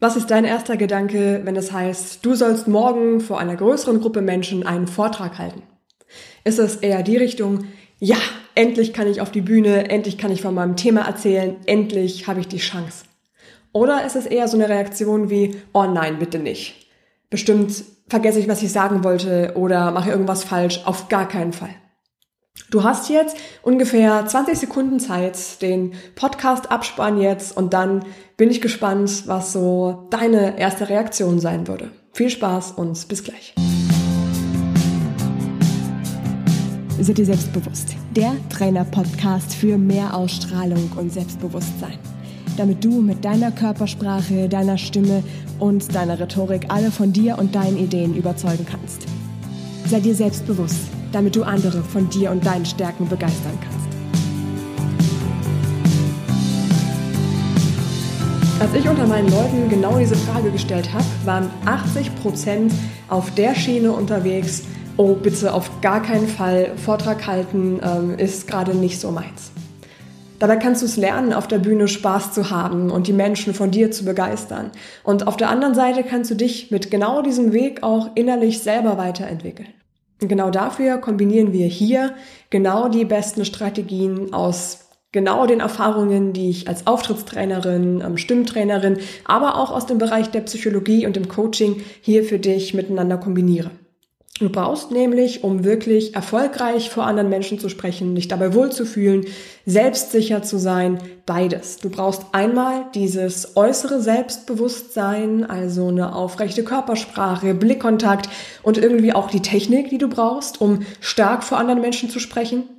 Was ist dein erster Gedanke, wenn es heißt, du sollst morgen vor einer größeren Gruppe Menschen einen Vortrag halten? Ist es eher die Richtung, ja, endlich kann ich auf die Bühne, endlich kann ich von meinem Thema erzählen, endlich habe ich die Chance? Oder ist es eher so eine Reaktion wie, oh nein, bitte nicht. Bestimmt vergesse ich, was ich sagen wollte oder mache irgendwas falsch, auf gar keinen Fall. Du hast jetzt ungefähr 20 Sekunden Zeit, den Podcast abspannen jetzt und dann bin ich gespannt, was so deine erste Reaktion sein würde. Viel Spaß und bis gleich. Seid dir selbstbewusst. Der Trainer-Podcast für mehr Ausstrahlung und Selbstbewusstsein. Damit du mit deiner Körpersprache, deiner Stimme und deiner Rhetorik alle von dir und deinen Ideen überzeugen kannst. Sei dir selbstbewusst damit du andere von dir und deinen Stärken begeistern kannst. Als ich unter meinen Leuten genau diese Frage gestellt habe, waren 80 Prozent auf der Schiene unterwegs, oh bitte auf gar keinen Fall, Vortrag halten ähm, ist gerade nicht so meins. Dabei kannst du es lernen, auf der Bühne Spaß zu haben und die Menschen von dir zu begeistern. Und auf der anderen Seite kannst du dich mit genau diesem Weg auch innerlich selber weiterentwickeln. Und genau dafür kombinieren wir hier genau die besten Strategien aus genau den Erfahrungen, die ich als Auftrittstrainerin, ähm, Stimmtrainerin, aber auch aus dem Bereich der Psychologie und dem Coaching hier für dich miteinander kombiniere. Du brauchst nämlich, um wirklich erfolgreich vor anderen Menschen zu sprechen, dich dabei wohlzufühlen, selbstsicher zu sein, beides. Du brauchst einmal dieses äußere Selbstbewusstsein, also eine aufrechte Körpersprache, Blickkontakt und irgendwie auch die Technik, die du brauchst, um stark vor anderen Menschen zu sprechen.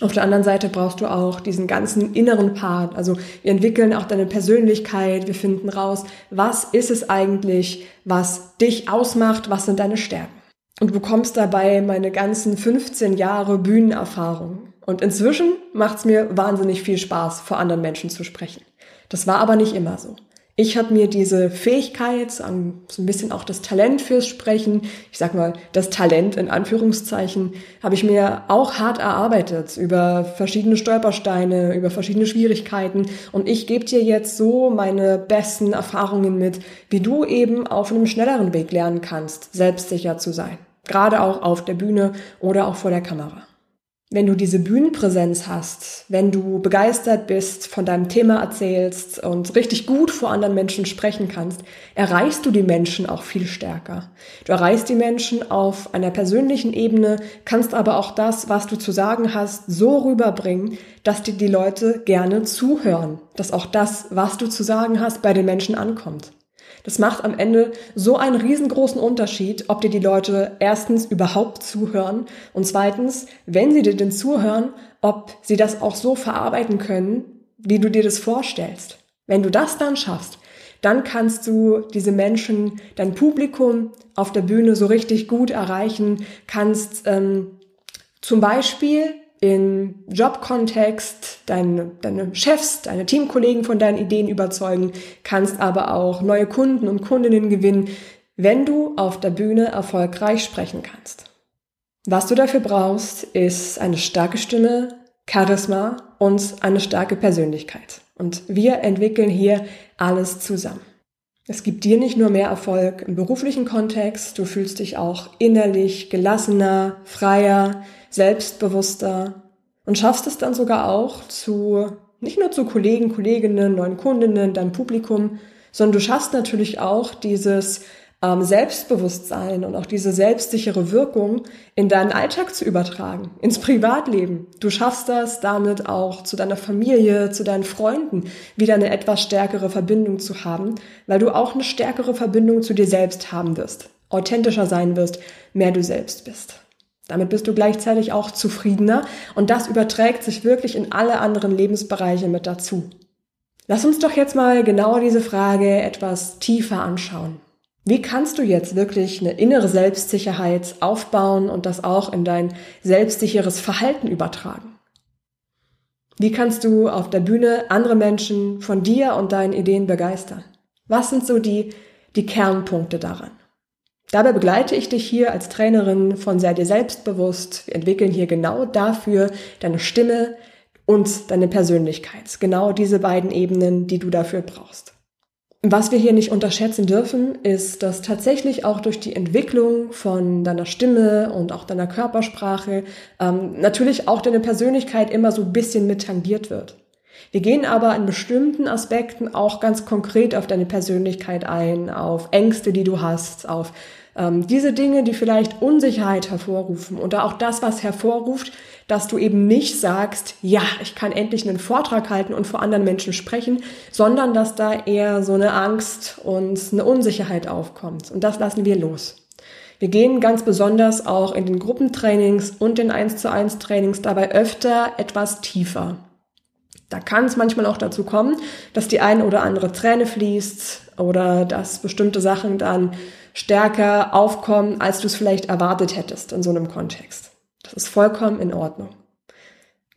Auf der anderen Seite brauchst du auch diesen ganzen inneren Part. Also wir entwickeln auch deine Persönlichkeit, wir finden raus, was ist es eigentlich, was dich ausmacht, was sind deine Stärken und bekommst dabei meine ganzen 15 Jahre Bühnenerfahrung. Und inzwischen macht es mir wahnsinnig viel Spaß, vor anderen Menschen zu sprechen. Das war aber nicht immer so. Ich habe mir diese Fähigkeit, so ein bisschen auch das Talent fürs Sprechen, ich sag mal das Talent in Anführungszeichen, habe ich mir auch hart erarbeitet über verschiedene Stolpersteine, über verschiedene Schwierigkeiten. Und ich gebe dir jetzt so meine besten Erfahrungen mit, wie du eben auf einem schnelleren Weg lernen kannst, selbstsicher zu sein. Gerade auch auf der Bühne oder auch vor der Kamera. Wenn du diese Bühnenpräsenz hast, wenn du begeistert bist, von deinem Thema erzählst und richtig gut vor anderen Menschen sprechen kannst, erreichst du die Menschen auch viel stärker. Du erreichst die Menschen auf einer persönlichen Ebene, kannst aber auch das, was du zu sagen hast, so rüberbringen, dass dir die Leute gerne zuhören, dass auch das, was du zu sagen hast, bei den Menschen ankommt. Das macht am Ende so einen riesengroßen Unterschied, ob dir die Leute erstens überhaupt zuhören und zweitens, wenn sie dir denn zuhören, ob sie das auch so verarbeiten können, wie du dir das vorstellst. Wenn du das dann schaffst, dann kannst du diese Menschen, dein Publikum auf der Bühne so richtig gut erreichen, kannst ähm, zum Beispiel in Jobkontext deine, deine Chefs, deine Teamkollegen von deinen Ideen überzeugen, kannst aber auch neue Kunden und Kundinnen gewinnen, wenn du auf der Bühne erfolgreich sprechen kannst. Was du dafür brauchst, ist eine starke Stimme, Charisma und eine starke Persönlichkeit. Und wir entwickeln hier alles zusammen. Es gibt dir nicht nur mehr Erfolg im beruflichen Kontext, du fühlst dich auch innerlich gelassener, freier, selbstbewusster und schaffst es dann sogar auch zu, nicht nur zu Kollegen, Kolleginnen, neuen Kundinnen, deinem Publikum, sondern du schaffst natürlich auch dieses ähm, Selbstbewusstsein und auch diese selbstsichere Wirkung in deinen Alltag zu übertragen, ins Privatleben. Du schaffst das damit auch zu deiner Familie, zu deinen Freunden wieder eine etwas stärkere Verbindung zu haben, weil du auch eine stärkere Verbindung zu dir selbst haben wirst, authentischer sein wirst, mehr du selbst bist. Damit bist du gleichzeitig auch zufriedener und das überträgt sich wirklich in alle anderen Lebensbereiche mit dazu. Lass uns doch jetzt mal genau diese Frage etwas tiefer anschauen. Wie kannst du jetzt wirklich eine innere Selbstsicherheit aufbauen und das auch in dein selbstsicheres Verhalten übertragen? Wie kannst du auf der Bühne andere Menschen von dir und deinen Ideen begeistern? Was sind so die, die Kernpunkte daran? Dabei begleite ich dich hier als Trainerin von Sei dir selbstbewusst. Wir entwickeln hier genau dafür deine Stimme und deine Persönlichkeit. Genau diese beiden Ebenen, die du dafür brauchst. was wir hier nicht unterschätzen dürfen, ist, dass tatsächlich auch durch die Entwicklung von deiner Stimme und auch deiner Körpersprache ähm, natürlich auch deine Persönlichkeit immer so ein bisschen mit tangiert wird. Wir gehen aber in bestimmten Aspekten auch ganz konkret auf deine Persönlichkeit ein, auf Ängste, die du hast, auf ähm, diese Dinge, die vielleicht Unsicherheit hervorrufen oder auch das, was hervorruft, dass du eben nicht sagst, ja, ich kann endlich einen Vortrag halten und vor anderen Menschen sprechen, sondern dass da eher so eine Angst und eine Unsicherheit aufkommt. Und das lassen wir los. Wir gehen ganz besonders auch in den Gruppentrainings und den 1 zu 1 Trainings dabei öfter etwas tiefer. Da kann es manchmal auch dazu kommen, dass die eine oder andere Träne fließt oder dass bestimmte Sachen dann stärker aufkommen, als du es vielleicht erwartet hättest in so einem Kontext. Das ist vollkommen in Ordnung.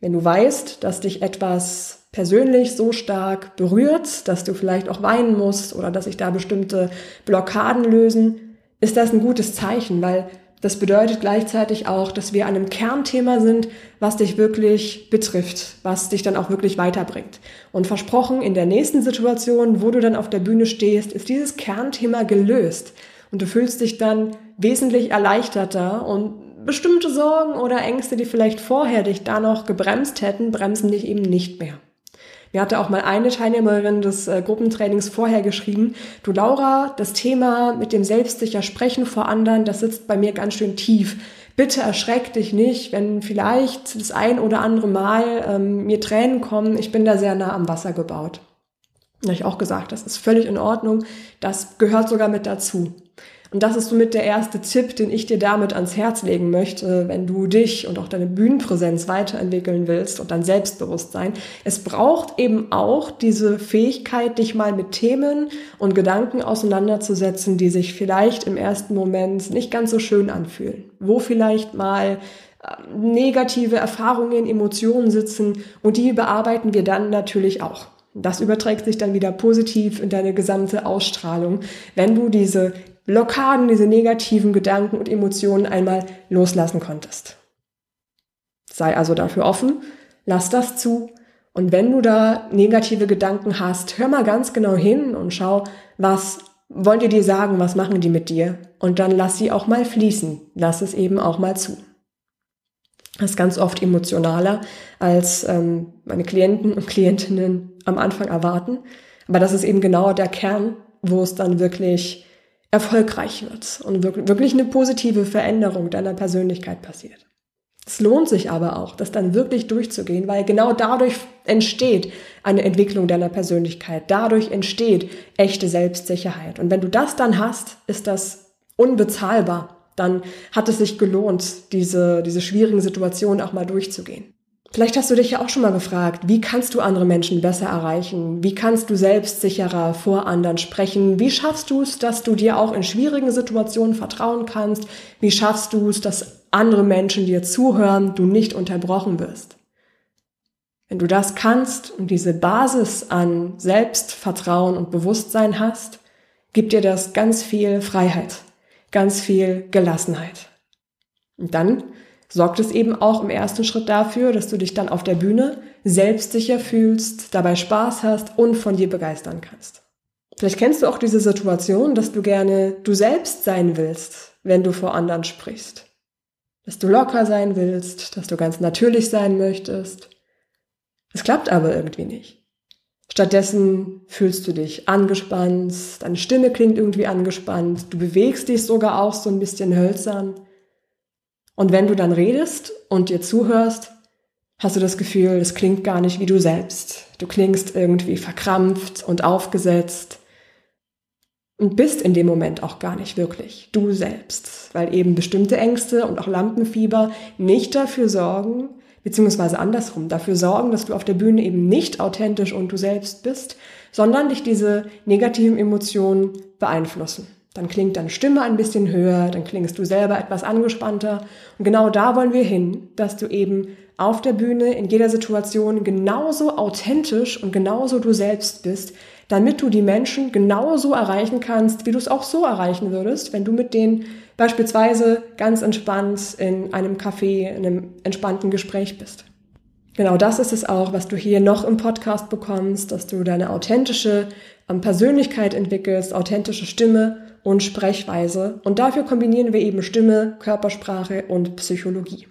Wenn du weißt, dass dich etwas persönlich so stark berührt, dass du vielleicht auch weinen musst oder dass sich da bestimmte Blockaden lösen, ist das ein gutes Zeichen, weil das bedeutet gleichzeitig auch, dass wir an einem Kernthema sind, was dich wirklich betrifft, was dich dann auch wirklich weiterbringt. Und versprochen, in der nächsten Situation, wo du dann auf der Bühne stehst, ist dieses Kernthema gelöst. Und du fühlst dich dann wesentlich erleichterter und bestimmte Sorgen oder Ängste, die vielleicht vorher dich da noch gebremst hätten, bremsen dich eben nicht mehr. Mir hatte auch mal eine Teilnehmerin des äh, Gruppentrainings vorher geschrieben, du Laura, das Thema mit dem selbstsicher Sprechen vor anderen, das sitzt bei mir ganz schön tief. Bitte erschreck dich nicht, wenn vielleicht das ein oder andere Mal ähm, mir Tränen kommen. Ich bin da sehr nah am Wasser gebaut. Da habe ich auch gesagt, das ist völlig in Ordnung. Das gehört sogar mit dazu. Und das ist somit der erste Tipp, den ich dir damit ans Herz legen möchte, wenn du dich und auch deine Bühnenpräsenz weiterentwickeln willst und dein Selbstbewusstsein. Es braucht eben auch diese Fähigkeit, dich mal mit Themen und Gedanken auseinanderzusetzen, die sich vielleicht im ersten Moment nicht ganz so schön anfühlen. Wo vielleicht mal äh, negative Erfahrungen, Emotionen sitzen und die bearbeiten wir dann natürlich auch. Das überträgt sich dann wieder positiv in deine gesamte Ausstrahlung, wenn du diese Blockaden, diese negativen Gedanken und Emotionen einmal loslassen konntest. Sei also dafür offen, lass das zu und wenn du da negative Gedanken hast, hör mal ganz genau hin und schau, was wollen die dir sagen, was machen die mit dir und dann lass sie auch mal fließen, lass es eben auch mal zu. Das ist ganz oft emotionaler, als ähm, meine Klienten und Klientinnen am Anfang erwarten. Aber das ist eben genau der Kern, wo es dann wirklich erfolgreich wird und wirklich eine positive Veränderung deiner Persönlichkeit passiert. Es lohnt sich aber auch, das dann wirklich durchzugehen, weil genau dadurch entsteht eine Entwicklung deiner Persönlichkeit. Dadurch entsteht echte Selbstsicherheit. Und wenn du das dann hast, ist das unbezahlbar. Dann hat es sich gelohnt, diese, diese schwierigen Situationen auch mal durchzugehen. Vielleicht hast du dich ja auch schon mal gefragt, wie kannst du andere Menschen besser erreichen? Wie kannst du selbstsicherer vor anderen sprechen? Wie schaffst du es, dass du dir auch in schwierigen Situationen vertrauen kannst? Wie schaffst du es, dass andere Menschen dir zuhören, du nicht unterbrochen wirst? Wenn du das kannst und diese Basis an Selbstvertrauen und Bewusstsein hast, gibt dir das ganz viel Freiheit, ganz viel Gelassenheit. Und dann sorgt es eben auch im ersten Schritt dafür, dass du dich dann auf der Bühne selbstsicher fühlst, dabei Spaß hast und von dir begeistern kannst. Vielleicht kennst du auch diese Situation, dass du gerne du selbst sein willst, wenn du vor anderen sprichst. Dass du locker sein willst, dass du ganz natürlich sein möchtest. Es klappt aber irgendwie nicht. Stattdessen fühlst du dich angespannt, deine Stimme klingt irgendwie angespannt, du bewegst dich sogar auch so ein bisschen hölzern. Und wenn du dann redest und dir zuhörst, hast du das Gefühl, es klingt gar nicht wie du selbst. Du klingst irgendwie verkrampft und aufgesetzt und bist in dem Moment auch gar nicht wirklich du selbst, weil eben bestimmte Ängste und auch Lampenfieber nicht dafür sorgen, beziehungsweise andersrum, dafür sorgen, dass du auf der Bühne eben nicht authentisch und du selbst bist, sondern dich diese negativen Emotionen beeinflussen. Dann klingt deine Stimme ein bisschen höher, dann klingst du selber etwas angespannter. Und genau da wollen wir hin, dass du eben auf der Bühne in jeder Situation genauso authentisch und genauso du selbst bist, damit du die Menschen genauso erreichen kannst, wie du es auch so erreichen würdest, wenn du mit denen beispielsweise ganz entspannt in einem Café, in einem entspannten Gespräch bist. Genau das ist es auch, was du hier noch im Podcast bekommst, dass du deine authentische ähm, Persönlichkeit entwickelst, authentische Stimme und Sprechweise. Und dafür kombinieren wir eben Stimme, Körpersprache und Psychologie.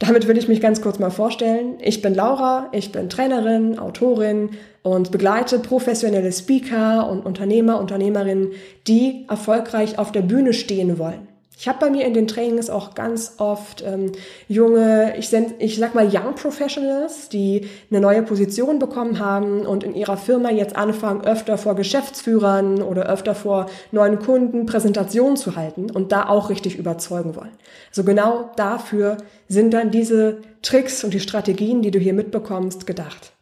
Damit will ich mich ganz kurz mal vorstellen. Ich bin Laura, ich bin Trainerin, Autorin und begleite professionelle Speaker und Unternehmer, Unternehmerinnen, die erfolgreich auf der Bühne stehen wollen. Ich habe bei mir in den Trainings auch ganz oft ähm, junge, ich, send, ich sag mal Young Professionals, die eine neue Position bekommen haben und in ihrer Firma jetzt anfangen, öfter vor Geschäftsführern oder öfter vor neuen Kunden Präsentationen zu halten und da auch richtig überzeugen wollen. Also genau dafür sind dann diese Tricks und die Strategien, die du hier mitbekommst, gedacht.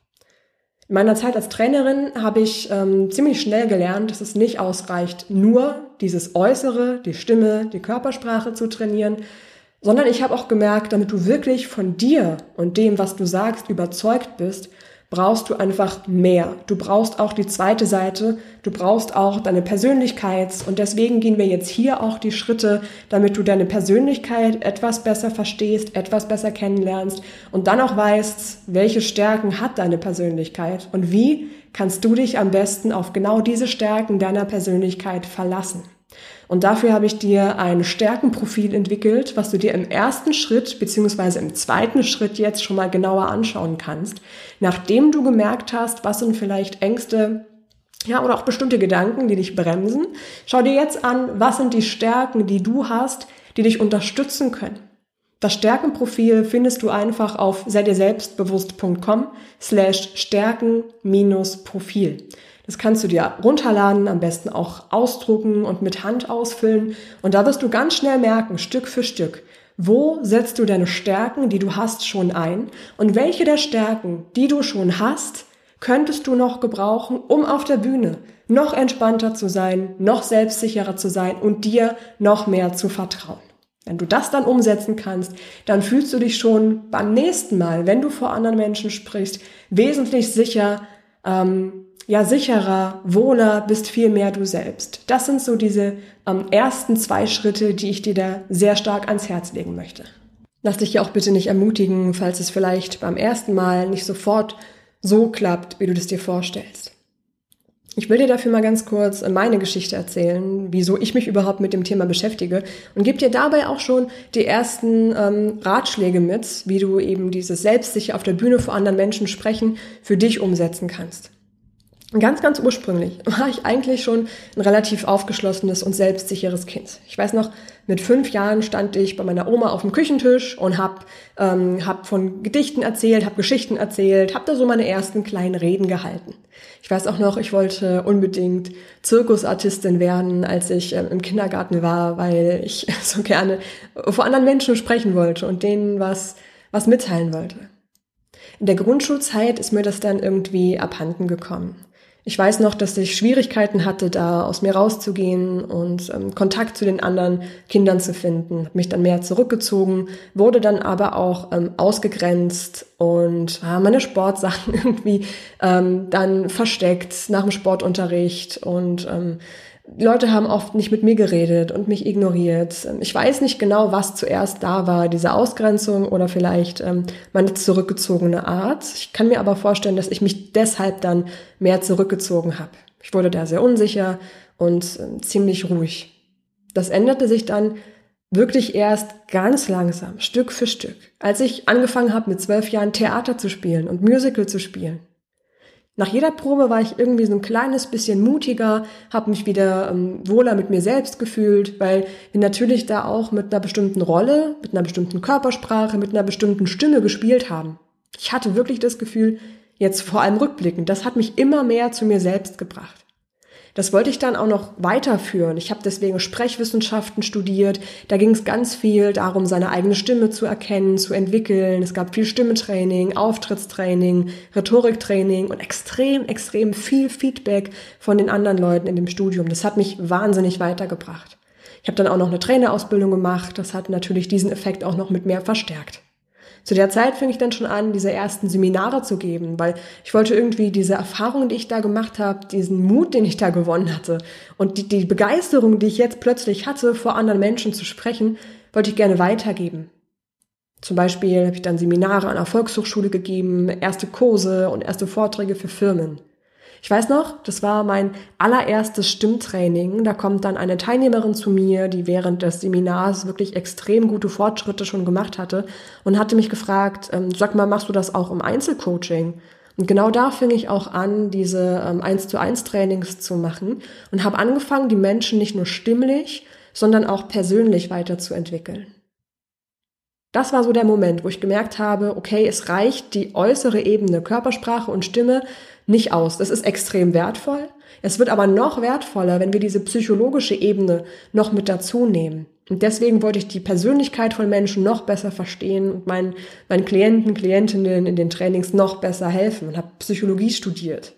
In meiner Zeit als Trainerin habe ich ähm, ziemlich schnell gelernt, dass es nicht ausreicht, nur dieses Äußere, die Stimme, die Körpersprache zu trainieren, sondern ich habe auch gemerkt, damit du wirklich von dir und dem, was du sagst, überzeugt bist, brauchst du einfach mehr. Du brauchst auch die zweite Seite, du brauchst auch deine Persönlichkeit und deswegen gehen wir jetzt hier auch die Schritte, damit du deine Persönlichkeit etwas besser verstehst, etwas besser kennenlernst und dann auch weißt, welche Stärken hat deine Persönlichkeit und wie kannst du dich am besten auf genau diese Stärken deiner Persönlichkeit verlassen. Und dafür habe ich dir ein Stärkenprofil entwickelt, was du dir im ersten Schritt beziehungsweise im zweiten Schritt jetzt schon mal genauer anschauen kannst, nachdem du gemerkt hast, was sind vielleicht Ängste, ja, oder auch bestimmte Gedanken, die dich bremsen. Schau dir jetzt an, was sind die Stärken, die du hast, die dich unterstützen können. Das Stärkenprofil findest du einfach auf sei dir selbstbewusst.com slash Stärken minus Profil. Das kannst du dir runterladen, am besten auch ausdrucken und mit Hand ausfüllen. Und da wirst du ganz schnell merken, Stück für Stück, wo setzt du deine Stärken, die du hast, schon ein? Und welche der Stärken, die du schon hast, könntest du noch gebrauchen, um auf der Bühne noch entspannter zu sein, noch selbstsicherer zu sein und dir noch mehr zu vertrauen? Wenn du das dann umsetzen kannst, dann fühlst du dich schon beim nächsten Mal, wenn du vor anderen Menschen sprichst, wesentlich sicher, ähm, ja sicherer, wohler, bist viel mehr du selbst. Das sind so diese ähm, ersten zwei Schritte, die ich dir da sehr stark ans Herz legen möchte. Lass dich ja auch bitte nicht ermutigen, falls es vielleicht beim ersten Mal nicht sofort so klappt, wie du das dir vorstellst. Ich will dir dafür mal ganz kurz meine Geschichte erzählen, wieso ich mich überhaupt mit dem Thema beschäftige und gebe dir dabei auch schon die ersten ähm, Ratschläge mit, wie du eben dieses selbstsicher auf der Bühne vor anderen Menschen sprechen für dich umsetzen kannst. Ganz, ganz ursprünglich war ich eigentlich schon ein relativ aufgeschlossenes und selbstsicheres Kind. Ich weiß noch, mit fünf Jahren stand ich bei meiner Oma auf dem Küchentisch und habe ähm, hab von Gedichten erzählt, habe Geschichten erzählt, habe da so meine ersten kleinen Reden gehalten. Ich weiß auch noch, ich wollte unbedingt Zirkusartistin werden, als ich ähm, im Kindergarten war, weil ich so gerne vor anderen Menschen sprechen wollte und denen was, was mitteilen wollte. In der Grundschulzeit ist mir das dann irgendwie abhanden gekommen. Ich weiß noch, dass ich Schwierigkeiten hatte, da aus mir rauszugehen und ähm, Kontakt zu den anderen Kindern zu finden. Hab mich dann mehr zurückgezogen, wurde dann aber auch ähm, ausgegrenzt und äh, meine Sportsachen irgendwie ähm, dann versteckt nach dem Sportunterricht und ähm, Leute haben oft nicht mit mir geredet und mich ignoriert. Ich weiß nicht genau, was zuerst da war, diese Ausgrenzung oder vielleicht ähm, meine zurückgezogene Art. Ich kann mir aber vorstellen, dass ich mich deshalb dann mehr zurückgezogen habe. Ich wurde da sehr unsicher und äh, ziemlich ruhig. Das änderte sich dann wirklich erst ganz langsam, Stück für Stück, als ich angefangen habe, mit zwölf Jahren Theater zu spielen und Musical zu spielen. Nach jeder Probe war ich irgendwie so ein kleines bisschen mutiger, habe mich wieder ähm, wohler mit mir selbst gefühlt, weil wir natürlich da auch mit einer bestimmten Rolle, mit einer bestimmten Körpersprache, mit einer bestimmten Stimme gespielt haben. Ich hatte wirklich das Gefühl, jetzt vor allem rückblickend, das hat mich immer mehr zu mir selbst gebracht. Das wollte ich dann auch noch weiterführen. Ich habe deswegen Sprechwissenschaften studiert. Da ging es ganz viel darum, seine eigene Stimme zu erkennen, zu entwickeln. Es gab viel Stimmetraining, Auftrittstraining, Rhetoriktraining und extrem, extrem viel Feedback von den anderen Leuten in dem Studium. Das hat mich wahnsinnig weitergebracht. Ich habe dann auch noch eine Trainerausbildung gemacht. Das hat natürlich diesen Effekt auch noch mit mehr verstärkt. Zu der Zeit fing ich dann schon an, diese ersten Seminare zu geben, weil ich wollte irgendwie diese Erfahrung, die ich da gemacht habe, diesen Mut, den ich da gewonnen hatte und die, die Begeisterung, die ich jetzt plötzlich hatte, vor anderen Menschen zu sprechen, wollte ich gerne weitergeben. Zum Beispiel habe ich dann Seminare an der Volkshochschule gegeben, erste Kurse und erste Vorträge für Firmen. Ich weiß noch, das war mein allererstes Stimmtraining. Da kommt dann eine Teilnehmerin zu mir, die während des Seminars wirklich extrem gute Fortschritte schon gemacht hatte und hatte mich gefragt, ähm, sag mal, machst du das auch im Einzelcoaching? Und genau da fing ich auch an, diese ähm, 1 zu 1 Trainings zu machen und habe angefangen, die Menschen nicht nur stimmlich, sondern auch persönlich weiterzuentwickeln. Das war so der Moment, wo ich gemerkt habe, okay, es reicht die äußere Ebene Körpersprache und Stimme nicht aus. Das ist extrem wertvoll. Es wird aber noch wertvoller, wenn wir diese psychologische Ebene noch mit dazu nehmen. Und deswegen wollte ich die Persönlichkeit von Menschen noch besser verstehen und meinen, meinen Klienten, Klientinnen in den Trainings noch besser helfen und habe Psychologie studiert.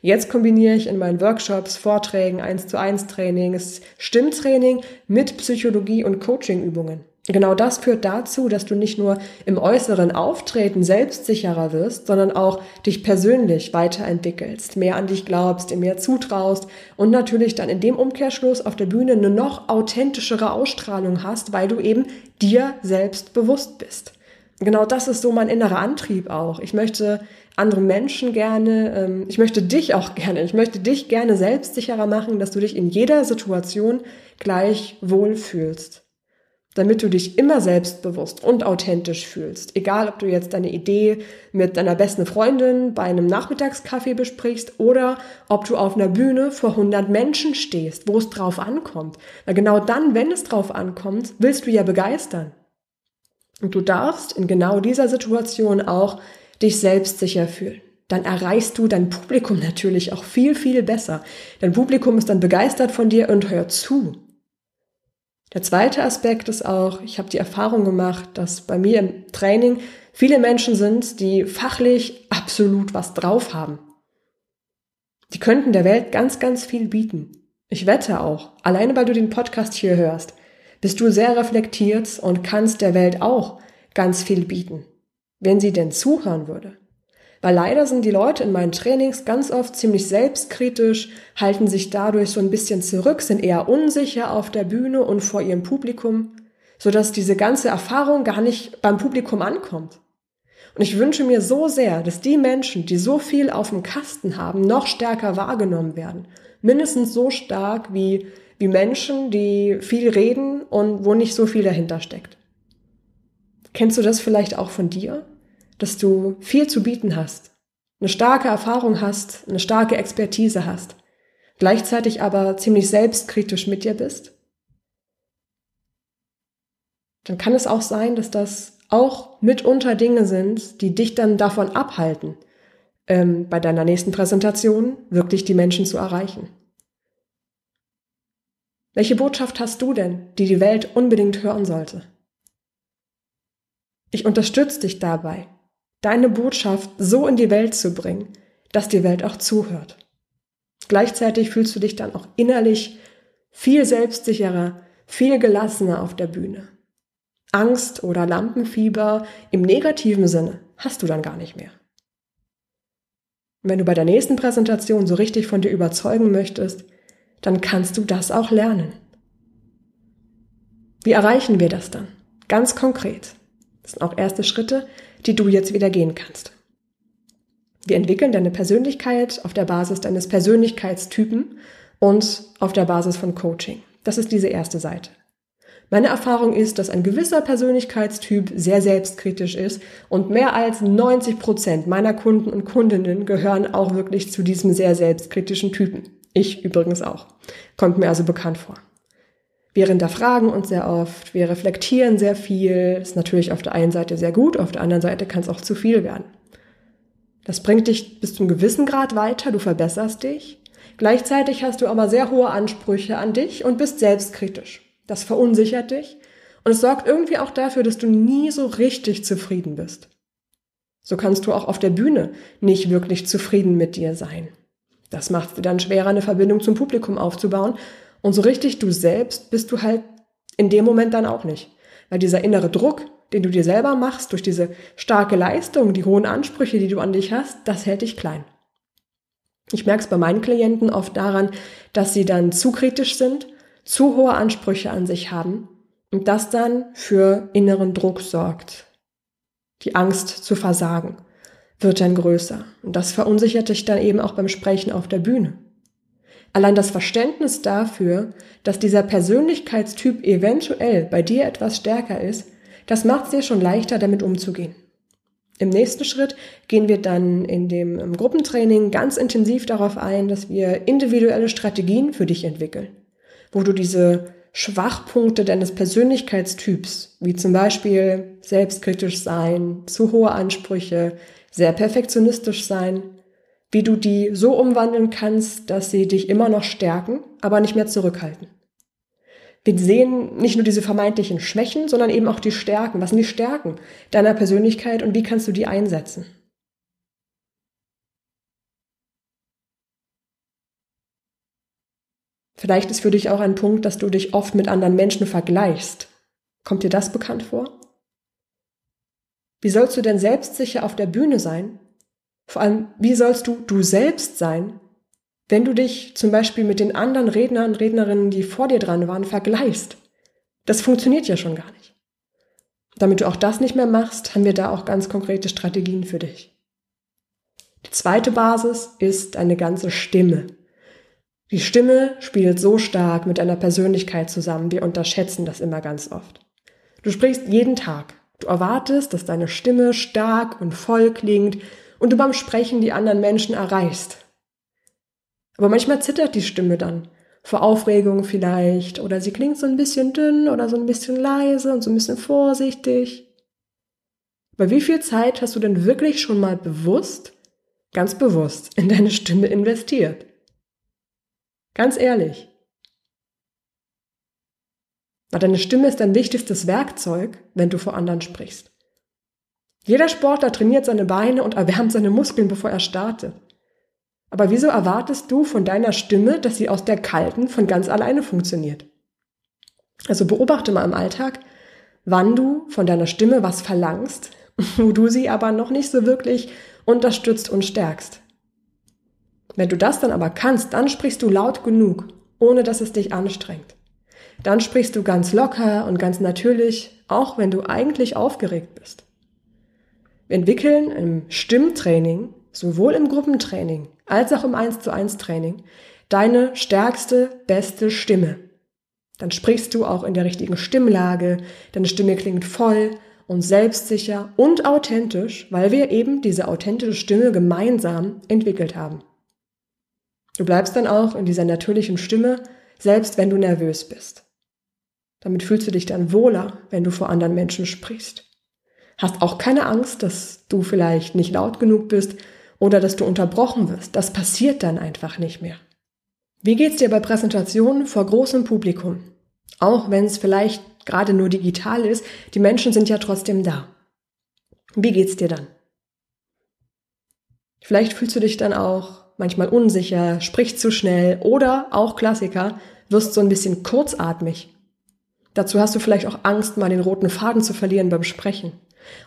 Jetzt kombiniere ich in meinen Workshops, Vorträgen, 1 zu 1 Trainings, Stimmtraining mit Psychologie und Coachingübungen. Genau das führt dazu, dass du nicht nur im äußeren Auftreten selbstsicherer wirst, sondern auch dich persönlich weiterentwickelst, mehr an dich glaubst, dir mehr zutraust und natürlich dann in dem Umkehrschluss auf der Bühne eine noch authentischere Ausstrahlung hast, weil du eben dir selbst bewusst bist. Genau das ist so mein innerer Antrieb auch. Ich möchte andere Menschen gerne, ähm, ich möchte dich auch gerne, ich möchte dich gerne selbstsicherer machen, dass du dich in jeder Situation gleich wohlfühlst damit du dich immer selbstbewusst und authentisch fühlst. Egal, ob du jetzt deine Idee mit deiner besten Freundin bei einem Nachmittagskaffee besprichst oder ob du auf einer Bühne vor 100 Menschen stehst, wo es drauf ankommt. Weil genau dann, wenn es drauf ankommt, willst du ja begeistern. Und du darfst in genau dieser Situation auch dich selbstsicher fühlen. Dann erreichst du dein Publikum natürlich auch viel, viel besser. Dein Publikum ist dann begeistert von dir und hört zu. Der zweite Aspekt ist auch, ich habe die Erfahrung gemacht, dass bei mir im Training viele Menschen sind, die fachlich absolut was drauf haben. Die könnten der Welt ganz, ganz viel bieten. Ich wette auch, alleine weil du den Podcast hier hörst, bist du sehr reflektiert und kannst der Welt auch ganz viel bieten, wenn sie denn zuhören würde. Weil leider sind die Leute in meinen Trainings ganz oft ziemlich selbstkritisch, halten sich dadurch so ein bisschen zurück, sind eher unsicher auf der Bühne und vor ihrem Publikum, sodass diese ganze Erfahrung gar nicht beim Publikum ankommt. Und ich wünsche mir so sehr, dass die Menschen, die so viel auf dem Kasten haben, noch stärker wahrgenommen werden. Mindestens so stark wie, wie Menschen, die viel reden und wo nicht so viel dahinter steckt. Kennst du das vielleicht auch von dir? Dass du viel zu bieten hast, eine starke Erfahrung hast, eine starke Expertise hast, gleichzeitig aber ziemlich selbstkritisch mit dir bist, dann kann es auch sein, dass das auch mitunter Dinge sind, die dich dann davon abhalten, ähm, bei deiner nächsten Präsentation wirklich die Menschen zu erreichen. Welche Botschaft hast du denn, die die Welt unbedingt hören sollte? Ich unterstütze dich dabei, deine Botschaft so in die Welt zu bringen, dass die Welt auch zuhört. Gleichzeitig fühlst du dich dann auch innerlich viel selbstsicherer, viel gelassener auf der Bühne. Angst oder Lampenfieber im negativen Sinne hast du dann gar nicht mehr. wenn du bei der nächsten Präsentation so richtig von dir überzeugen möchtest, dann kannst du das auch lernen. Wie erreichen wir das dann? Ganz konkret. Das sind auch erste Schritte, die du jetzt wieder gehen kannst. Wir entwickeln deine Persönlichkeit auf der Basis deines Persönlichkeitstypen und auf der Basis von Coaching. Das ist diese erste Seite. Meine Erfahrung ist, dass ein gewisser Persönlichkeitstyp sehr selbstkritisch ist und mehr als 90 Prozent meiner Kunden und Kundinnen gehören auch wirklich zu diesem sehr selbstkritischen Typen. Ich übrigens auch. Kommt mir also bekannt vor. Wir hinterfragen uns sehr oft, wir reflektieren sehr viel. Ist natürlich auf der einen Seite sehr gut, auf der anderen Seite kann es auch zu viel werden. Das bringt dich bis zum gewissen Grad weiter, du verbesserst dich. Gleichzeitig hast du aber sehr hohe Ansprüche an dich und bist selbstkritisch. Das verunsichert dich und es sorgt irgendwie auch dafür, dass du nie so richtig zufrieden bist. So kannst du auch auf der Bühne nicht wirklich zufrieden mit dir sein. Das macht es dir dann schwerer, eine Verbindung zum Publikum aufzubauen und so richtig du selbst bist du halt in dem Moment dann auch nicht. Weil dieser innere Druck, den du dir selber machst, durch diese starke Leistung, die hohen Ansprüche, die du an dich hast, das hält dich klein. Ich merke es bei meinen Klienten oft daran, dass sie dann zu kritisch sind, zu hohe Ansprüche an sich haben und das dann für inneren Druck sorgt. Die Angst zu versagen. wird dann größer. Und das verunsichert dich dann eben auch beim Sprechen auf der Bühne. Allein das Verständnis dafür, dass dieser Persönlichkeitstyp eventuell bei dir etwas stärker ist, das macht es dir schon leichter, damit umzugehen. Im nächsten Schritt gehen wir dann in dem Gruppentraining ganz intensiv darauf ein, dass wir individuelle Strategien für dich entwickeln, wo du diese Schwachpunkte deines Persönlichkeitstyps, wie zum Beispiel selbstkritisch sein, zu hohe Ansprüche, sehr perfektionistisch sein, wie du die so umwandeln kannst, dass sie dich immer noch stärken, aber nicht mehr zurückhalten. Wir sehen nicht nur diese vermeintlichen Schwächen, sondern eben auch die Stärken. Was sind die Stärken deiner Persönlichkeit und wie kannst du die einsetzen? Vielleicht ist für dich auch ein Punkt, dass du dich oft mit anderen Menschen vergleichst. Kommt dir das bekannt vor? Wie sollst du denn selbstsicher auf der Bühne sein? Vor allem, wie sollst du du selbst sein, wenn du dich zum Beispiel mit den anderen Rednern und Rednerinnen, die vor dir dran waren, vergleichst? Das funktioniert ja schon gar nicht. Damit du auch das nicht mehr machst, haben wir da auch ganz konkrete Strategien für dich. Die zweite Basis ist eine ganze Stimme. Die Stimme spielt so stark mit deiner Persönlichkeit zusammen, wir unterschätzen das immer ganz oft. Du sprichst jeden Tag. Du erwartest, dass deine Stimme stark und voll klingt und du beim Sprechen die anderen Menschen erreichst. Aber manchmal zittert die Stimme dann. Vor Aufregung vielleicht. Oder sie klingt so ein bisschen dünn oder so ein bisschen leise und so ein bisschen vorsichtig. Aber wie viel Zeit hast du denn wirklich schon mal bewusst, ganz bewusst, in deine Stimme investiert? Ganz ehrlich. Weil deine Stimme ist dein wichtigstes Werkzeug, wenn du vor anderen sprichst. Jeder Sportler trainiert seine Beine und erwärmt seine Muskeln, bevor er startet. Aber wieso erwartest du von deiner Stimme, dass sie aus der kalten von ganz alleine funktioniert? Also beobachte mal im Alltag, wann du von deiner Stimme was verlangst, wo du sie aber noch nicht so wirklich unterstützt und stärkst. Wenn du das dann aber kannst, dann sprichst du laut genug, ohne dass es dich anstrengt. Dann sprichst du ganz locker und ganz natürlich, auch wenn du eigentlich aufgeregt bist. Entwickeln im Stimmtraining, sowohl im Gruppentraining als auch im 1 zu 1 Training, deine stärkste, beste Stimme. Dann sprichst du auch in der richtigen Stimmlage, deine Stimme klingt voll und selbstsicher und authentisch, weil wir eben diese authentische Stimme gemeinsam entwickelt haben. Du bleibst dann auch in dieser natürlichen Stimme, selbst wenn du nervös bist. Damit fühlst du dich dann wohler, wenn du vor anderen Menschen sprichst. Hast auch keine Angst, dass du vielleicht nicht laut genug bist oder dass du unterbrochen wirst. Das passiert dann einfach nicht mehr. Wie geht's dir bei Präsentationen vor großem Publikum? Auch wenn es vielleicht gerade nur digital ist, die Menschen sind ja trotzdem da. Wie geht's dir dann? Vielleicht fühlst du dich dann auch manchmal unsicher, sprichst zu schnell oder auch Klassiker, wirst so ein bisschen kurzatmig. Dazu hast du vielleicht auch Angst, mal den roten Faden zu verlieren beim Sprechen.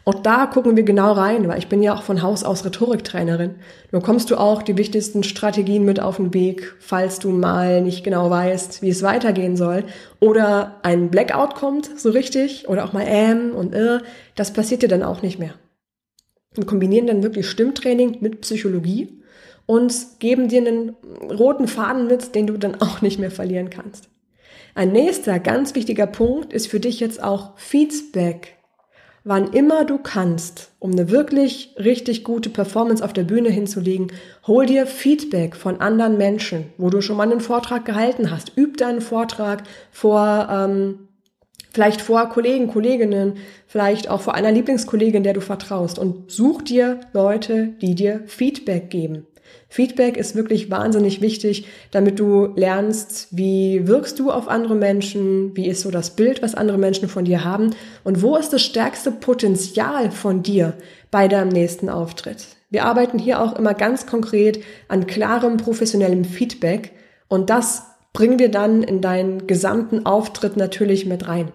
Auch da gucken wir genau rein, weil ich bin ja auch von Haus aus Rhetoriktrainerin. Nur kommst du auch die wichtigsten Strategien mit auf den Weg, falls du mal nicht genau weißt, wie es weitergehen soll. Oder ein Blackout kommt, so richtig, oder auch mal ähm und äh, das passiert dir dann auch nicht mehr. Wir kombinieren dann wirklich Stimmtraining mit Psychologie und geben dir einen roten Faden mit, den du dann auch nicht mehr verlieren kannst. Ein nächster ganz wichtiger Punkt ist für dich jetzt auch Feedback. Wann immer du kannst, um eine wirklich richtig gute Performance auf der Bühne hinzulegen, hol dir Feedback von anderen Menschen, wo du schon mal einen Vortrag gehalten hast. Üb deinen Vortrag vor ähm, vielleicht vor Kollegen, Kolleginnen, vielleicht auch vor einer Lieblingskollegin, der du vertraust und such dir Leute, die dir Feedback geben. Feedback ist wirklich wahnsinnig wichtig, damit du lernst, wie wirkst du auf andere Menschen, wie ist so das Bild, was andere Menschen von dir haben und wo ist das stärkste Potenzial von dir bei deinem nächsten Auftritt. Wir arbeiten hier auch immer ganz konkret an klarem professionellem Feedback und das bringen wir dann in deinen gesamten Auftritt natürlich mit rein.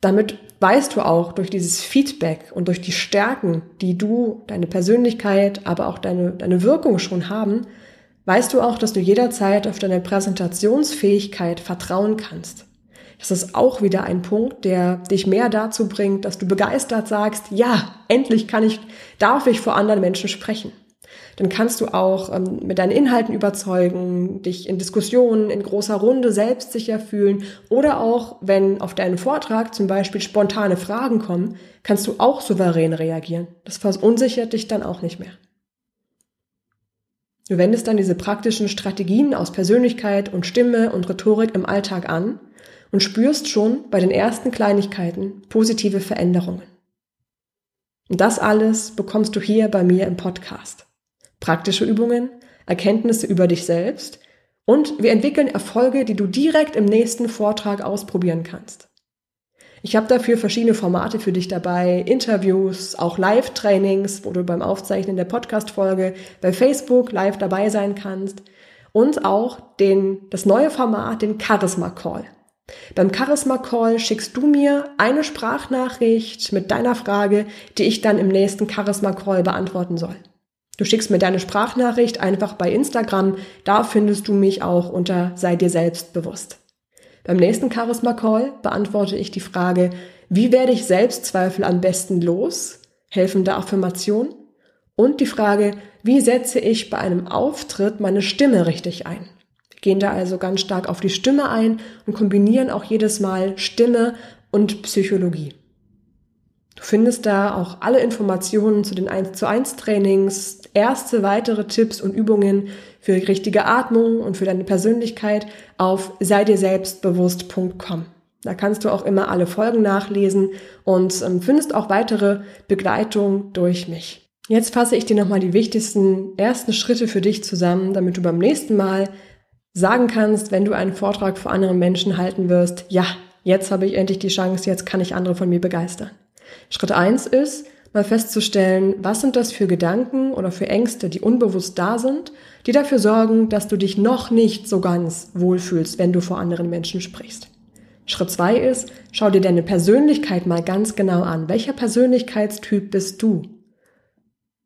Damit weißt du auch durch dieses Feedback und durch die Stärken, die du, deine Persönlichkeit, aber auch deine, deine Wirkung schon haben, weißt du auch, dass du jederzeit auf deine Präsentationsfähigkeit vertrauen kannst. Das ist auch wieder ein Punkt, der dich mehr dazu bringt, dass du begeistert sagst, ja, endlich kann ich, darf ich vor anderen Menschen sprechen. Dann kannst du auch ähm, mit deinen Inhalten überzeugen, dich in Diskussionen in großer Runde selbstsicher fühlen oder auch, wenn auf deinen Vortrag zum Beispiel spontane Fragen kommen, kannst du auch souverän reagieren. Das verunsichert dich dann auch nicht mehr. Du wendest dann diese praktischen Strategien aus Persönlichkeit und Stimme und Rhetorik im Alltag an und spürst schon bei den ersten Kleinigkeiten positive Veränderungen. Und das alles bekommst du hier bei mir im Podcast. Praktische Übungen, Erkenntnisse über dich selbst und wir entwickeln Erfolge, die du direkt im nächsten Vortrag ausprobieren kannst. Ich habe dafür verschiedene Formate für dich dabei, Interviews, auch Live-Trainings, wo du beim Aufzeichnen der Podcast-Folge bei Facebook live dabei sein kannst und auch den, das neue Format, den Charisma Call. Beim Charisma Call schickst du mir eine Sprachnachricht mit deiner Frage, die ich dann im nächsten Charisma Call beantworten soll. Du schickst mir deine Sprachnachricht einfach bei Instagram, da findest du mich auch unter sei dir selbst bewusst. Beim nächsten Charisma Call beantworte ich die Frage, wie werde ich Selbstzweifel am besten los? Helfende Affirmation. Und die Frage, wie setze ich bei einem Auftritt meine Stimme richtig ein? Gehen da also ganz stark auf die Stimme ein und kombinieren auch jedes Mal Stimme und Psychologie. Du findest da auch alle Informationen zu den 1 zu 1 Trainings, erste weitere Tipps und Übungen für richtige Atmung und für deine Persönlichkeit auf sei dir selbstbewusst.com. Da kannst du auch immer alle Folgen nachlesen und ähm, findest auch weitere Begleitung durch mich. Jetzt fasse ich dir nochmal die wichtigsten ersten Schritte für dich zusammen, damit du beim nächsten Mal sagen kannst, wenn du einen Vortrag vor anderen Menschen halten wirst, ja, jetzt habe ich endlich die Chance, jetzt kann ich andere von mir begeistern. Schritt eins ist, mal festzustellen, was sind das für Gedanken oder für Ängste, die unbewusst da sind, die dafür sorgen, dass du dich noch nicht so ganz wohlfühlst, wenn du vor anderen Menschen sprichst. Schritt zwei ist, schau dir deine Persönlichkeit mal ganz genau an. Welcher Persönlichkeitstyp bist du?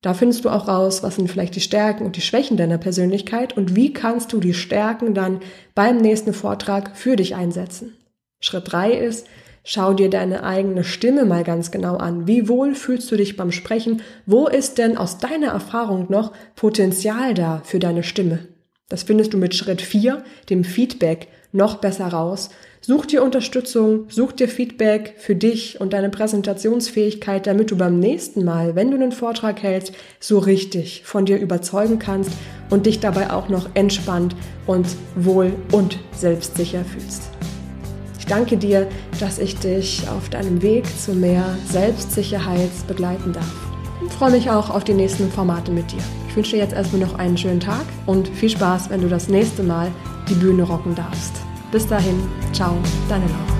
Da findest du auch raus, was sind vielleicht die Stärken und die Schwächen deiner Persönlichkeit und wie kannst du die Stärken dann beim nächsten Vortrag für dich einsetzen. Schritt drei ist, Schau dir deine eigene Stimme mal ganz genau an. Wie wohl fühlst du dich beim Sprechen? Wo ist denn aus deiner Erfahrung noch Potenzial da für deine Stimme? Das findest du mit Schritt 4, dem Feedback, noch besser raus. Such dir Unterstützung, such dir Feedback für dich und deine Präsentationsfähigkeit, damit du beim nächsten Mal, wenn du einen Vortrag hältst, so richtig von dir überzeugen kannst und dich dabei auch noch entspannt und wohl und selbstsicher fühlst. Ich danke dir, dass ich dich auf deinem Weg zu mehr Selbstsicherheit begleiten darf. Und freue mich auch auf die nächsten Formate mit dir. Ich wünsche dir jetzt erstmal noch einen schönen Tag und viel Spaß, wenn du das nächste Mal die Bühne rocken darfst. Bis dahin, ciao, deine Laura.